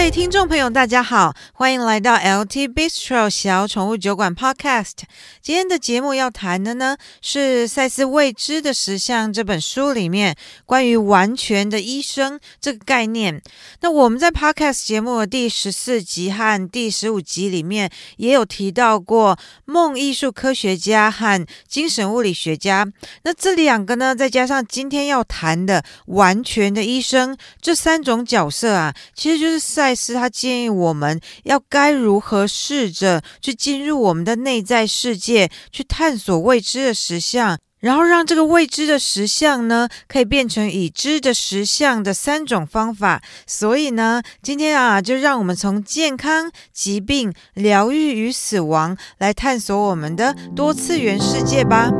各位听众朋友，大家好，欢迎来到 LT Bistro 小宠物酒馆 Podcast。今天的节目要谈的呢，是赛斯《未知的实相》这本书里面关于完全的医生这个概念。那我们在 Podcast 节目的第十四集和第十五集里面也有提到过梦艺术科学家和精神物理学家。那这两个呢，再加上今天要谈的完全的医生，这三种角色啊，其实就是。赛斯他建议我们要该如何试着去进入我们的内在世界，去探索未知的实相，然后让这个未知的实相呢，可以变成已知的实相的三种方法。所以呢，今天啊，就让我们从健康、疾病、疗愈与死亡来探索我们的多次元世界吧。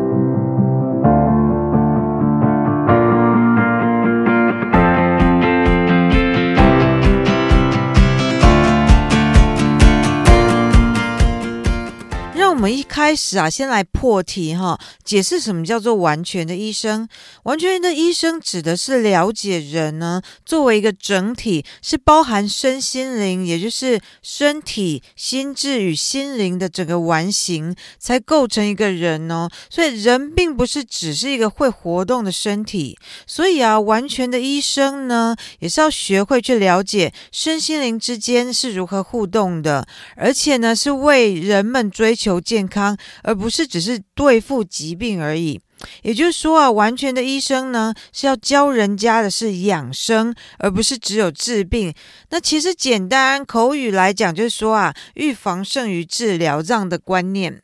我们一开始啊，先来破题哈，解释什么叫做完全的医生。完全的医生指的是了解人呢，作为一个整体，是包含身心灵，也就是身体、心智与心灵的整个完形，才构成一个人哦。所以人并不是只是一个会活动的身体。所以啊，完全的医生呢，也是要学会去了解身心灵之间是如何互动的，而且呢，是为人们追求。健康，而不是只是对付疾病而已。也就是说啊，完全的医生呢，是要教人家的是养生，而不是只有治病。那其实简单口语来讲，就是说啊，预防胜于治疗这样的观念。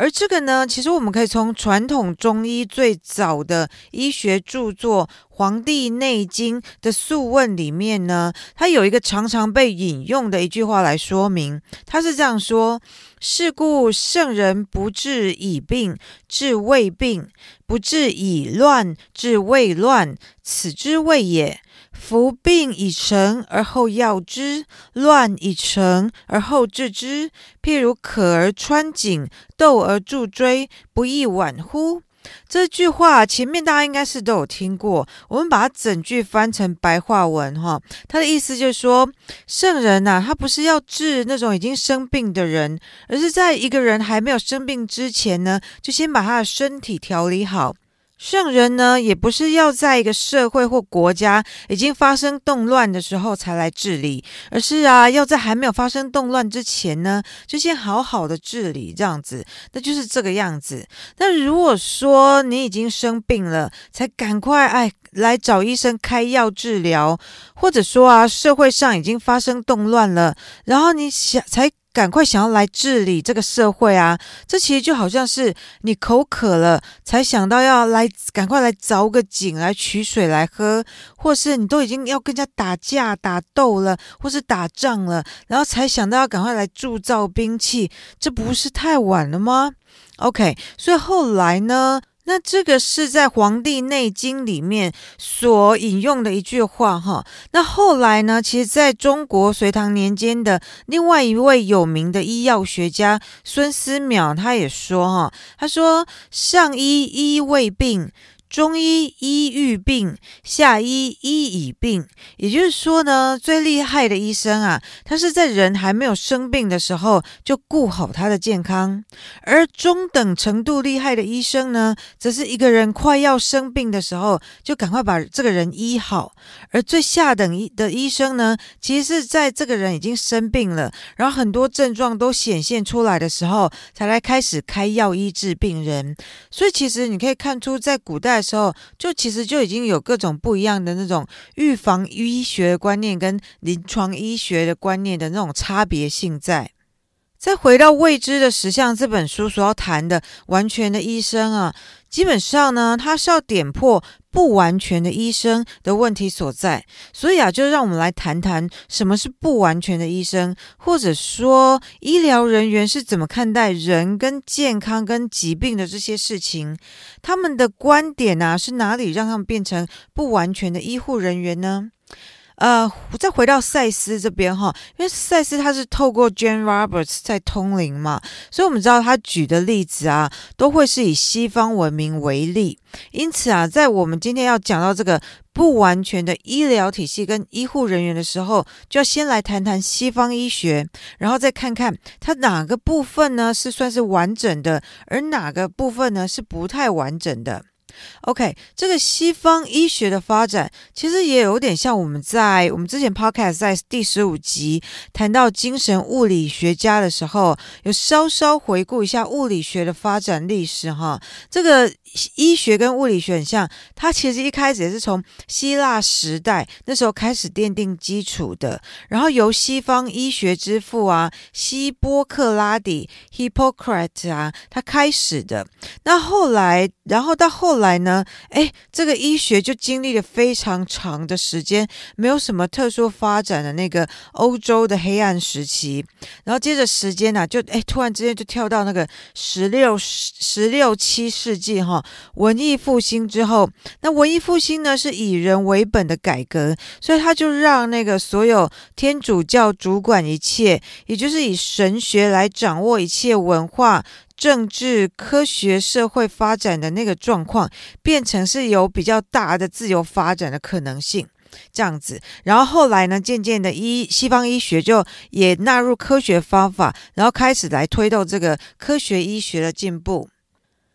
而这个呢，其实我们可以从传统中医最早的医学著作《黄帝内经》的《素问》里面呢，它有一个常常被引用的一句话来说明。它是这样说：“是故圣人不治已病，治未病；不治已乱，治未乱。此之谓也。”夫病已成而后药之，乱已成而后治之。譬如渴而穿井，斗而助锥，不亦晚乎？这句话前面大家应该是都有听过。我们把它整句翻成白话文哈，它的意思就是说，圣人呐、啊，他不是要治那种已经生病的人，而是在一个人还没有生病之前呢，就先把他的身体调理好。圣人呢，也不是要在一个社会或国家已经发生动乱的时候才来治理，而是啊，要在还没有发生动乱之前呢，就先好好的治理，这样子，那就是这个样子。那如果说你已经生病了，才赶快哎来找医生开药治疗，或者说啊，社会上已经发生动乱了，然后你想才。赶快想要来治理这个社会啊！这其实就好像是你口渴了，才想到要来赶快来凿个井来取水来喝，或是你都已经要跟人家打架打斗了，或是打仗了，然后才想到要赶快来铸造兵器，这不是太晚了吗？OK，所以后来呢？那这个是在《黄帝内经》里面所引用的一句话哈。那后来呢，其实在中国隋唐年间的另外一位有名的医药学家孙思邈，他也说哈，他说：“上医医未病。”中医医愈病，下医医已病。也就是说呢，最厉害的医生啊，他是在人还没有生病的时候就顾好他的健康；而中等程度厉害的医生呢，则是一个人快要生病的时候就赶快把这个人医好；而最下等医的医生呢，其实是在这个人已经生病了，然后很多症状都显现出来的时候，才来开始开药医治病人。所以，其实你可以看出，在古代时候，就其实就已经有各种不一样的那种预防医学观念跟临床医学的观念的那种差别性在。再回到《未知的实相》这本书所要谈的完全的医生啊，基本上呢，他是要点破不完全的医生的问题所在。所以啊，就让我们来谈谈什么是不完全的医生，或者说医疗人员是怎么看待人跟健康跟疾病的这些事情。他们的观点啊，是哪里让他们变成不完全的医护人员呢？呃，再回到赛斯这边哈，因为赛斯他是透过 Jane Roberts 在通灵嘛，所以我们知道他举的例子啊，都会是以西方文明为例。因此啊，在我们今天要讲到这个不完全的医疗体系跟医护人员的时候，就要先来谈谈西方医学，然后再看看它哪个部分呢是算是完整的，而哪个部分呢是不太完整的。OK，这个西方医学的发展其实也有点像我们在我们之前 Podcast 在第十五集谈到精神物理学家的时候，有稍稍回顾一下物理学的发展历史哈。这个医学跟物理学很像，它其实一开始也是从希腊时代那时候开始奠定基础的，然后由西方医学之父啊希波克拉底 Hippocrates 啊他开始的。那后来，然后到后来。呢？哎，这个医学就经历了非常长的时间，没有什么特殊发展的那个欧洲的黑暗时期。然后接着时间呢、啊，就哎，突然之间就跳到那个十六、十十六七世纪哈，文艺复兴之后。那文艺复兴呢，是以人为本的改革，所以他就让那个所有天主教主管一切，也就是以神学来掌握一切文化。政治、科学、社会发展的那个状况，变成是有比较大的自由发展的可能性，这样子。然后后来呢，渐渐的医西方医学就也纳入科学方法，然后开始来推动这个科学医学的进步。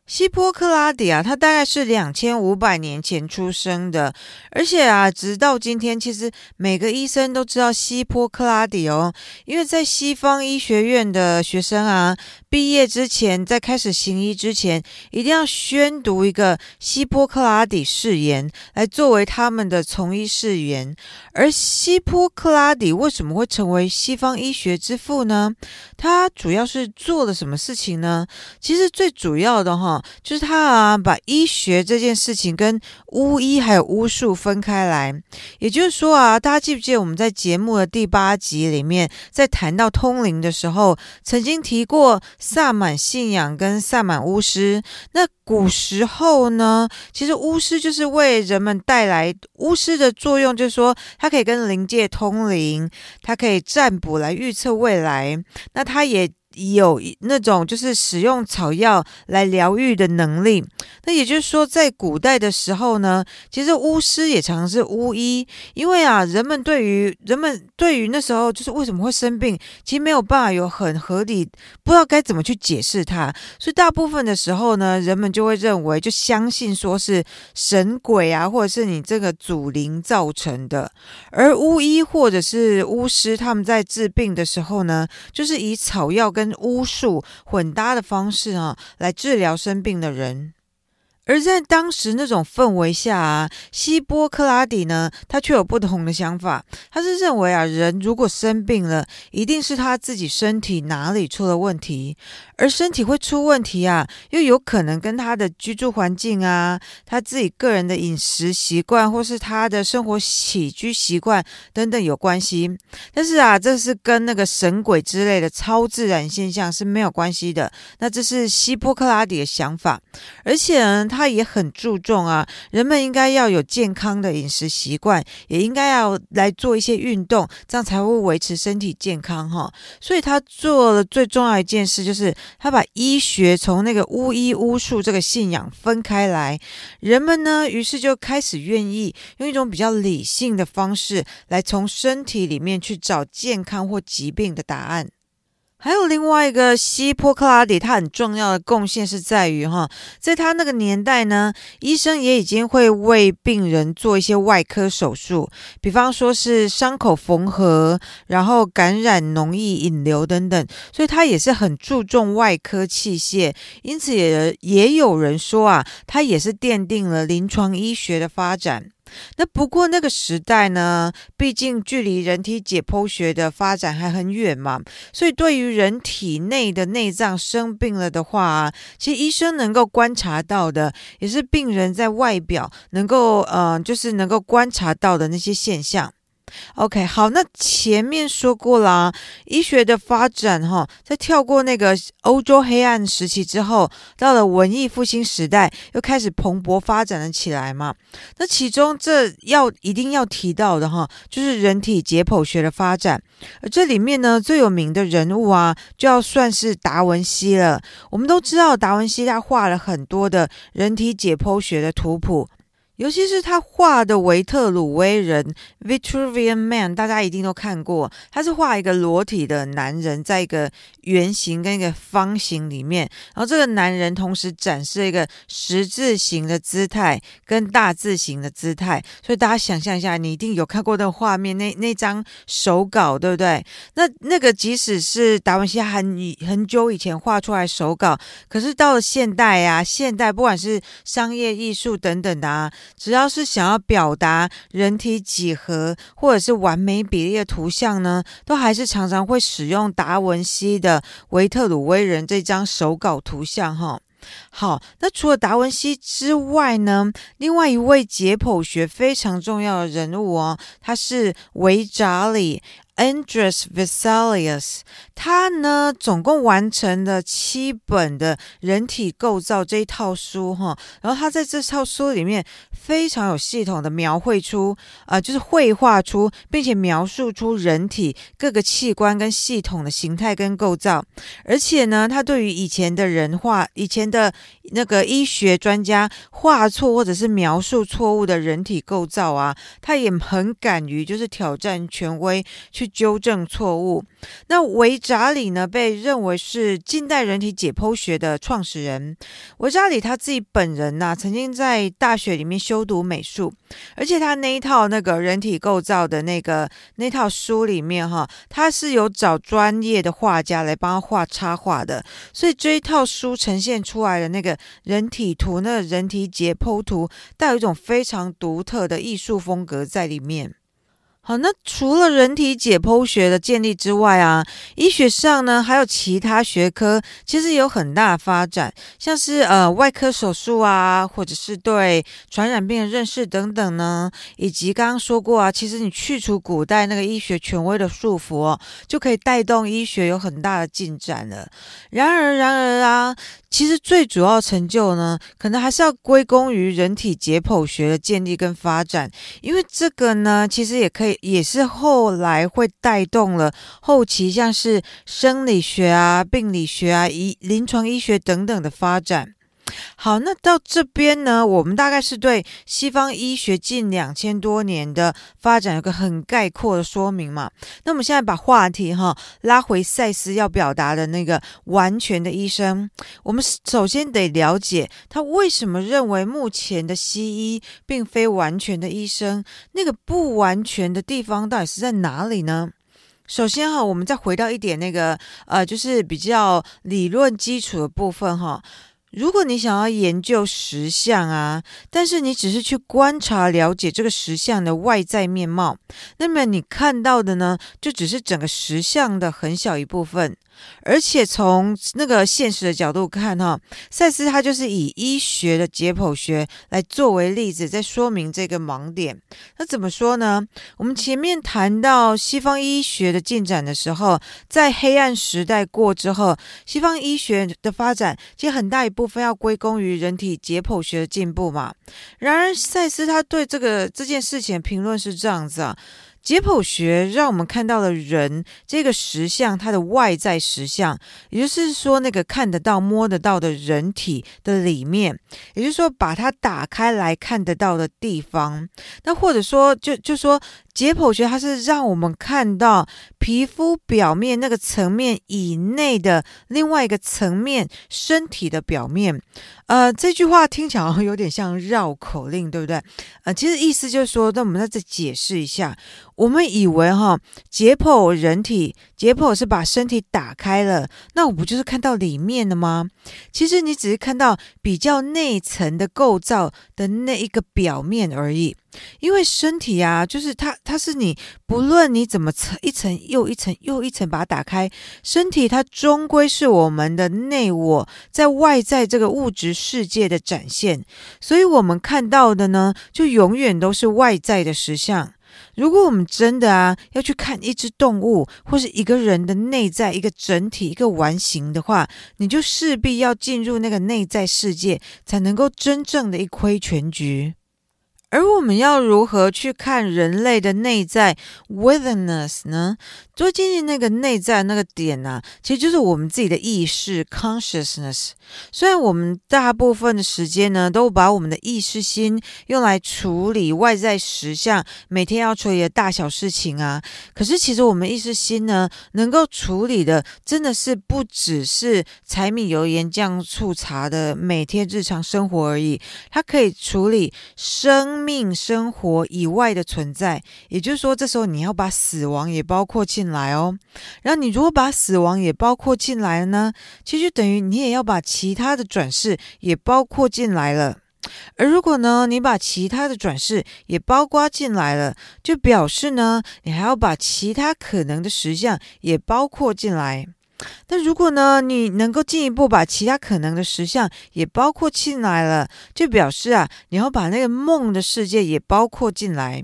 希波克拉底啊，他大概是两千五百年前出生的，而且啊，直到今天，其实每个医生都知道希波克拉底哦，因为在西方医学院的学生啊，毕业之前，在开始行医之前，一定要宣读一个希波克拉底誓言，来作为他们的从医誓言。而希波克拉底为什么会成为西方医学之父呢？他主要是做了什么事情呢？其实最主要的哈。就是他啊，把医学这件事情跟巫医还有巫术分开来。也就是说啊，大家记不记得我们在节目的第八集里面，在谈到通灵的时候，曾经提过萨满信仰跟萨满巫师。那古时候呢，其实巫师就是为人们带来巫师的作用，就是说他可以跟灵界通灵，他可以占卜来预测未来。那他也。有那种就是使用草药来疗愈的能力，那也就是说，在古代的时候呢，其实巫师也常是巫医，因为啊，人们对于人们对于那时候就是为什么会生病，其实没有办法有很合理，不知道该怎么去解释它，所以大部分的时候呢，人们就会认为就相信说是神鬼啊，或者是你这个祖灵造成的，而巫医或者是巫师他们在治病的时候呢，就是以草药跟巫术混搭的方式啊，来治疗生病的人。而在当时那种氛围下啊，希波克拉底呢，他却有不同的想法。他是认为啊，人如果生病了，一定是他自己身体哪里出了问题。而身体会出问题啊，又有可能跟他的居住环境啊，他自己个人的饮食习惯，或是他的生活起居习惯等等有关系。但是啊，这是跟那个神鬼之类的超自然现象是没有关系的。那这是希波克拉底的想法，而且呢，他也很注重啊，人们应该要有健康的饮食习惯，也应该要来做一些运动，这样才会维持身体健康哈。所以他做了最重要一件事，就是他把医学从那个巫医巫术这个信仰分开来，人们呢，于是就开始愿意用一种比较理性的方式来从身体里面去找健康或疾病的答案。还有另外一个希波克拉底，他很重要的贡献是在于哈，在他那个年代呢，医生也已经会为病人做一些外科手术，比方说是伤口缝合，然后感染脓液引流等等，所以他也是很注重外科器械，因此也也有人说啊，他也是奠定了临床医学的发展。那不过那个时代呢，毕竟距离人体解剖学的发展还很远嘛，所以对于人体内的内脏生病了的话，其实医生能够观察到的，也是病人在外表能够，呃，就是能够观察到的那些现象。OK，好，那前面说过啦，医学的发展哈，在跳过那个欧洲黑暗时期之后，到了文艺复兴时代，又开始蓬勃发展了起来嘛。那其中这要一定要提到的哈，就是人体解剖学的发展。而这里面呢，最有名的人物啊，就要算是达文西了。我们都知道，达文西他画了很多的人体解剖学的图谱。尤其是他画的维特鲁威人 （Vitruvian Man），大家一定都看过。他是画一个裸体的男人，在一个圆形跟一个方形里面，然后这个男人同时展示一个十字形的姿态跟大字形的姿态。所以大家想象一下，你一定有看过那个画面，那那张手稿，对不对？那那个即使是达文西很很久以前画出来手稿，可是到了现代啊，现代不管是商业艺术等等的啊。只要是想要表达人体几何或者是完美比例的图像呢，都还是常常会使用达文西的维特鲁威人这张手稿图像哈。好，那除了达文西之外呢，另外一位解剖学非常重要的人物哦，他是维扎里。Andreas Vesalius，他呢总共完成了七本的人体构造这一套书哈，然后他在这套书里面非常有系统的描绘出啊、就是绘画出并且描述出人体各个器官跟系统的形态跟构造，而且呢，他对于以前的人画以前的那个医学专家画错或者是描述错误的人体构造啊，他也很敢于就是挑战权威去。纠正错误。那维扎里呢，被认为是近代人体解剖学的创始人。维扎里他自己本人呢、啊，曾经在大学里面修读美术，而且他那一套那个人体构造的那个那套书里面哈，他是有找专业的画家来帮他画插画的，所以这一套书呈现出来的那个人体图，那个人体解剖图，带有一种非常独特的艺术风格在里面。好，那除了人体解剖学的建立之外啊，医学上呢还有其他学科，其实有很大的发展，像是呃外科手术啊，或者是对传染病的认识等等呢，以及刚刚说过啊，其实你去除古代那个医学权威的束缚哦，就可以带动医学有很大的进展了。然而，然而啊。其实最主要成就呢，可能还是要归功于人体解剖学的建立跟发展，因为这个呢，其实也可以，也是后来会带动了后期像是生理学啊、病理学啊、医临床医学等等的发展。好，那到这边呢，我们大概是对西方医学近两千多年的发展有个很概括的说明嘛。那我们现在把话题哈拉回赛斯要表达的那个完全的医生，我们首先得了解他为什么认为目前的西医并非完全的医生，那个不完全的地方到底是在哪里呢？首先哈，我们再回到一点那个呃，就是比较理论基础的部分哈。如果你想要研究实相啊，但是你只是去观察了解这个实相的外在面貌，那么你看到的呢，就只是整个实相的很小一部分。而且从那个现实的角度看，哈，赛斯他就是以医学的解剖学来作为例子，在说明这个盲点。那怎么说呢？我们前面谈到西方医学的进展的时候，在黑暗时代过之后，西方医学的发展其实很大一部分要归功于人体解剖学的进步嘛。然而，赛斯他对这个这件事情评论是这样子啊。解剖学让我们看到了人这个实像，它的外在实像，也就是说，那个看得到、摸得到的人体的里面，也就是说，把它打开来看得到的地方。那或者说，就就说。解剖学它是让我们看到皮肤表面那个层面以内的另外一个层面，身体的表面。呃，这句话听起来好像有点像绕口令，对不对？呃，其实意思就是说，那我们再再解释一下。我们以为哈，解剖人体，解剖是把身体打开了，那我不就是看到里面了吗？其实你只是看到比较内层的构造的那一个表面而已。因为身体啊，就是它，它是你不论你怎么层一层又一层又一层把它打开，身体它终归是我们的内我在外在这个物质世界的展现，所以我们看到的呢，就永远都是外在的实相。如果我们真的啊要去看一只动物或是一个人的内在一个整体一个完形的话，你就势必要进入那个内在世界，才能够真正的一窥全局。而我们要如何去看人类的内在 witherness 呢？最近那个内在那个点呢、啊，其实就是我们自己的意识 consciousness。虽然我们大部分的时间呢，都把我们的意识心用来处理外在实相，每天要处理的大小事情啊，可是其实我们意识心呢，能够处理的真的是不只是柴米油盐酱醋茶的每天日常生活而已，它可以处理生生命生活以外的存在，也就是说，这时候你要把死亡也包括进来哦。然后你如果把死亡也包括进来了呢，其实就等于你也要把其他的转世也包括进来了。而如果呢，你把其他的转世也包括进来了，就表示呢，你还要把其他可能的实相也包括进来。那如果呢，你能够进一步把其他可能的实相也包括进来了，就表示啊，你要把那个梦的世界也包括进来。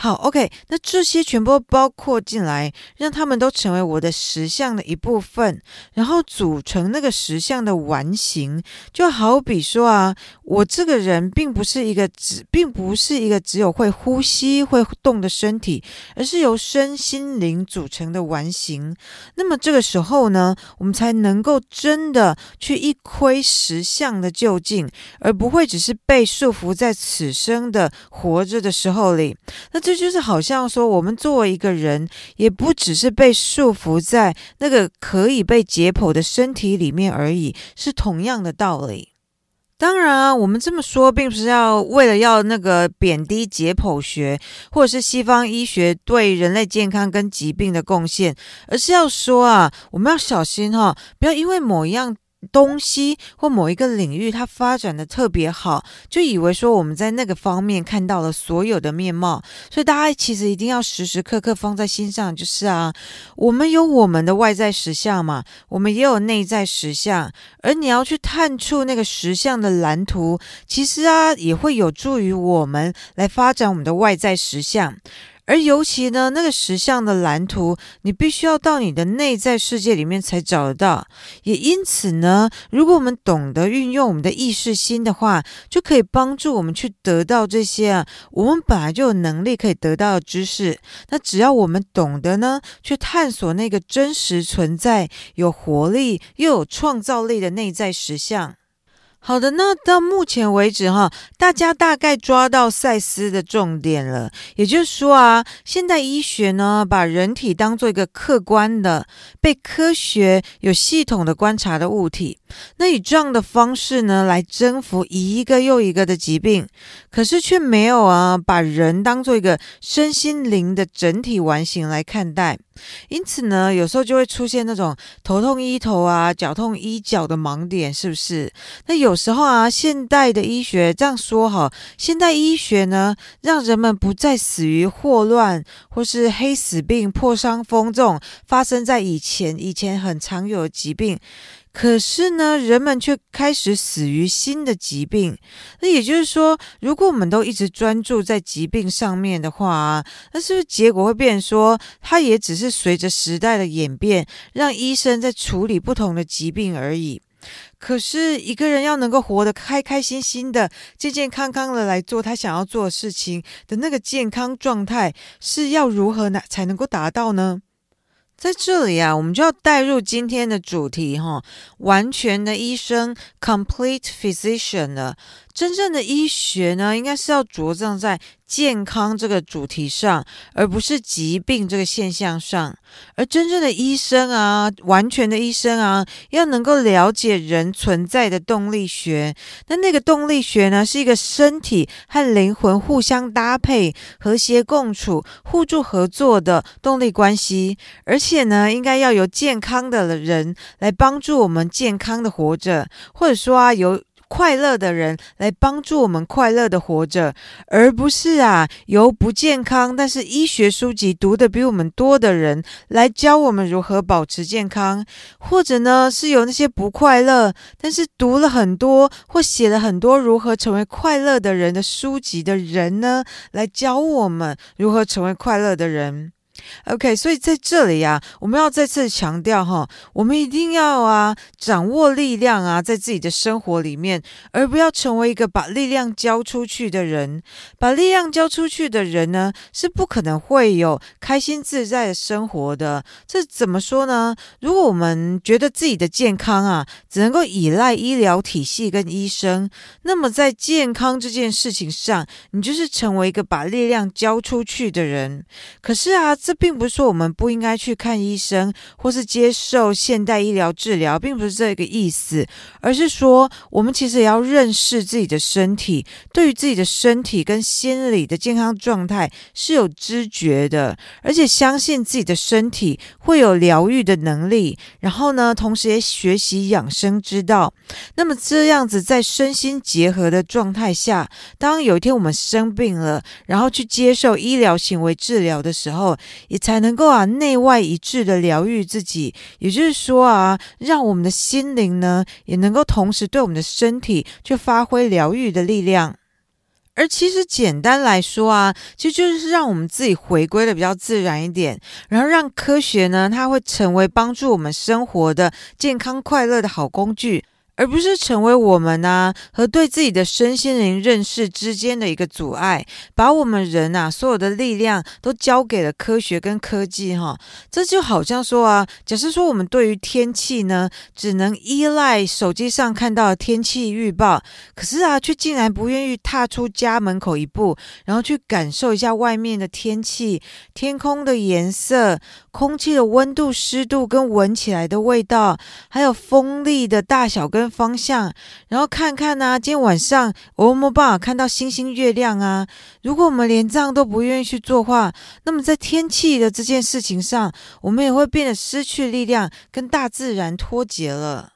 好，OK，那这些全部包括进来，让他们都成为我的实像的一部分，然后组成那个实像的完形。就好比说啊，我这个人并不是一个只，并不是一个只有会呼吸、会动的身体，而是由身心灵组成的完形。那么这个时候呢，我们才能够真的去一窥实像的究竟，而不会只是被束缚在此生的活着的时候里。那这就是好像说，我们作为一个人，也不只是被束缚在那个可以被解剖的身体里面而已，是同样的道理。当然啊，我们这么说，并不是要为了要那个贬低解剖学，或者是西方医学对人类健康跟疾病的贡献，而是要说啊，我们要小心哈，不要因为某一样。东西或某一个领域，它发展的特别好，就以为说我们在那个方面看到了所有的面貌。所以大家其实一定要时时刻刻放在心上，就是啊，我们有我们的外在实相嘛，我们也有内在实相，而你要去探出那个实相的蓝图，其实啊，也会有助于我们来发展我们的外在实相。而尤其呢，那个实相的蓝图，你必须要到你的内在世界里面才找得到。也因此呢，如果我们懂得运用我们的意识心的话，就可以帮助我们去得到这些啊，我们本来就有能力可以得到的知识。那只要我们懂得呢，去探索那个真实存在、有活力又有创造力的内在实相。好的，那到目前为止哈，大家大概抓到赛斯的重点了。也就是说啊，现代医学呢，把人体当做一个客观的、被科学有系统的观察的物体，那以这样的方式呢，来征服一个又一个的疾病，可是却没有啊，把人当做一个身心灵的整体完形来看待。因此呢，有时候就会出现那种头痛医头啊，脚痛医脚的盲点，是不是？那有时候啊，现代的医学这样说哈，现代医学呢，让人们不再死于霍乱或是黑死病、破伤风这种发生在以前以前很常有的疾病。可是呢，人们却开始死于新的疾病。那也就是说，如果我们都一直专注在疾病上面的话，那是不是结果会变成说，它也只是随着时代的演变，让医生在处理不同的疾病而已？可是，一个人要能够活得开开心心的、健健康康的来做他想要做的事情的那个健康状态，是要如何呢才能够达到呢？在这里啊，我们就要带入今天的主题哈，完全的医生 （complete physician） 了。真正的医学呢，应该是要着重在健康这个主题上，而不是疾病这个现象上。而真正的医生啊，完全的医生啊，要能够了解人存在的动力学。那那个动力学呢，是一个身体和灵魂互相搭配、和谐共处、互助合作的动力关系。而且呢，应该要由健康的人来帮助我们健康的活着，或者说啊，由快乐的人来帮助我们快乐的活着，而不是啊由不健康但是医学书籍读的比我们多的人来教我们如何保持健康，或者呢是由那些不快乐但是读了很多或写了很多如何成为快乐的人的书籍的人呢来教我们如何成为快乐的人。OK，所以在这里、啊，我们要再次强调哈，我们一定要啊掌握力量啊，在自己的生活里面，而不要成为一个把力量交出去的人。把力量交出去的人呢，是不可能会有开心自在的生活的。这怎么说呢？如果我们觉得自己的健康啊，只能够依赖医疗体系跟医生，那么在健康这件事情上，你就是成为一个把力量交出去的人。可是啊，这并不是说我们不应该去看医生，或是接受现代医疗治疗，并不是这个意思，而是说我们其实也要认识自己的身体，对于自己的身体跟心理的健康状态是有知觉的，而且相信自己的身体会有疗愈的能力。然后呢，同时也学习养生之道。那么这样子在身心结合的状态下，当有一天我们生病了，然后去接受医疗行为治疗的时候，也才能够啊内外一致的疗愈自己，也就是说啊，让我们的心灵呢也能够同时对我们的身体去发挥疗愈的力量。而其实简单来说啊，其实就是让我们自己回归的比较自然一点，然后让科学呢，它会成为帮助我们生活的健康快乐的好工具。而不是成为我们呐、啊、和对自己的身心灵认识之间的一个阻碍，把我们人、啊、所有的力量都交给了科学跟科技哈。这就好像说啊，假设说我们对于天气呢，只能依赖手机上看到的天气预报，可是啊，却竟然不愿意踏出家门口一步，然后去感受一下外面的天气、天空的颜色、空气的温度、湿度跟闻起来的味道，还有风力的大小跟方向，然后看看啊，今天晚上我有没有办法看到星星月亮啊？如果我们连这样都不愿意去做话，那么在天气的这件事情上，我们也会变得失去力量，跟大自然脱节了。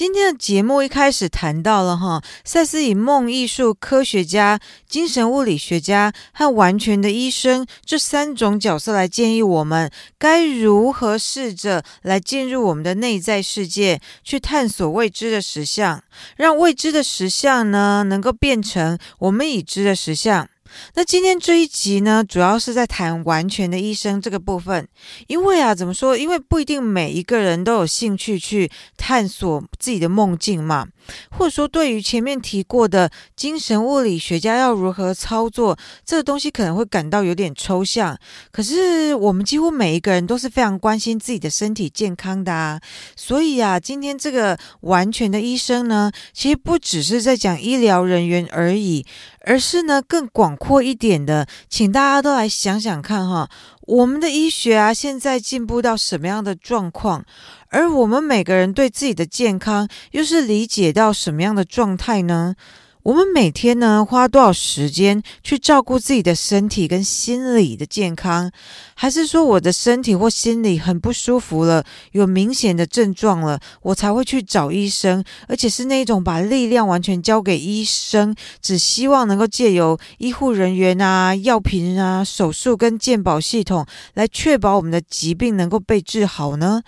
今天的节目一开始谈到了哈，赛斯以梦艺术科学家、精神物理学家和完全的医生这三种角色来建议我们该如何试着来进入我们的内在世界，去探索未知的实相，让未知的实相呢能够变成我们已知的实相。那今天这一集呢，主要是在谈完全的医生这个部分，因为啊，怎么说？因为不一定每一个人都有兴趣去探索自己的梦境嘛。或者说，对于前面提过的精神物理学家要如何操作这个东西，可能会感到有点抽象。可是我们几乎每一个人都是非常关心自己的身体健康的啊，所以啊，今天这个完全的医生呢，其实不只是在讲医疗人员而已，而是呢更广阔一点的，请大家都来想想看哈。我们的医学啊，现在进步到什么样的状况？而我们每个人对自己的健康，又是理解到什么样的状态呢？我们每天呢，花多少时间去照顾自己的身体跟心理的健康？还是说我的身体或心理很不舒服了，有明显的症状了，我才会去找医生？而且是那种把力量完全交给医生，只希望能够借由医护人员啊、药品啊、手术跟健保系统来确保我们的疾病能够被治好呢？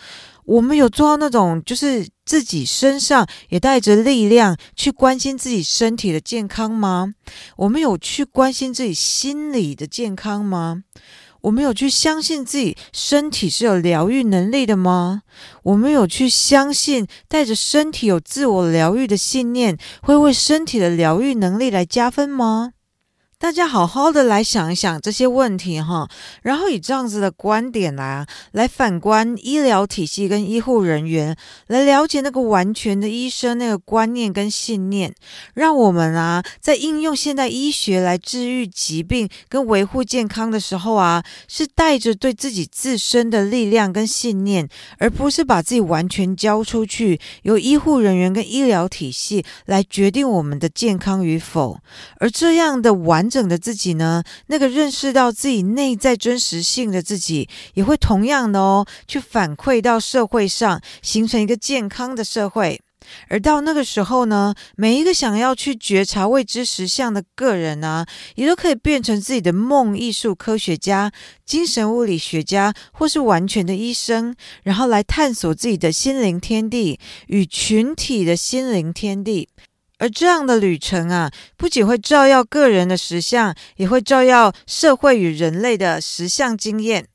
我们有做到那种，就是自己身上也带着力量去关心自己身体的健康吗？我们有去关心自己心理的健康吗？我们有去相信自己身体是有疗愈能力的吗？我们有去相信带着身体有自我疗愈的信念，会为身体的疗愈能力来加分吗？大家好好的来想一想这些问题哈，然后以这样子的观点来啊，来反观医疗体系跟医护人员，来了解那个完全的医生那个观念跟信念，让我们啊在应用现代医学来治愈疾病跟维护健康的时候啊，是带着对自己自身的力量跟信念，而不是把自己完全交出去，由医护人员跟医疗体系来决定我们的健康与否，而这样的完。整的自己呢，那个认识到自己内在真实性的自己，也会同样的哦，去反馈到社会上，形成一个健康的社会。而到那个时候呢，每一个想要去觉察未知实相的个人啊，也都可以变成自己的梦艺术科学家、精神物理学家，或是完全的医生，然后来探索自己的心灵天地与群体的心灵天地。而这样的旅程啊，不仅会照耀个人的实相，也会照耀社会与人类的实相经验。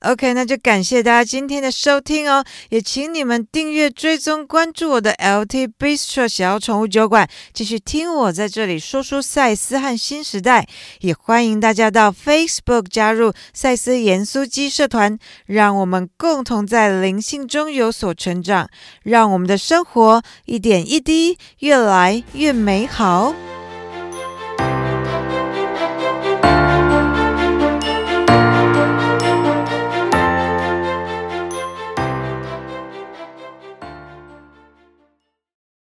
OK，那就感谢大家今天的收听哦，也请你们订阅、追踪、关注我的 LT Bistro 小宠物酒馆，继续听我在这里说书赛斯和新时代。也欢迎大家到 Facebook 加入赛斯盐酥鸡社团，让我们共同在灵性中有所成长，让我们的生活一点一滴越来越美好。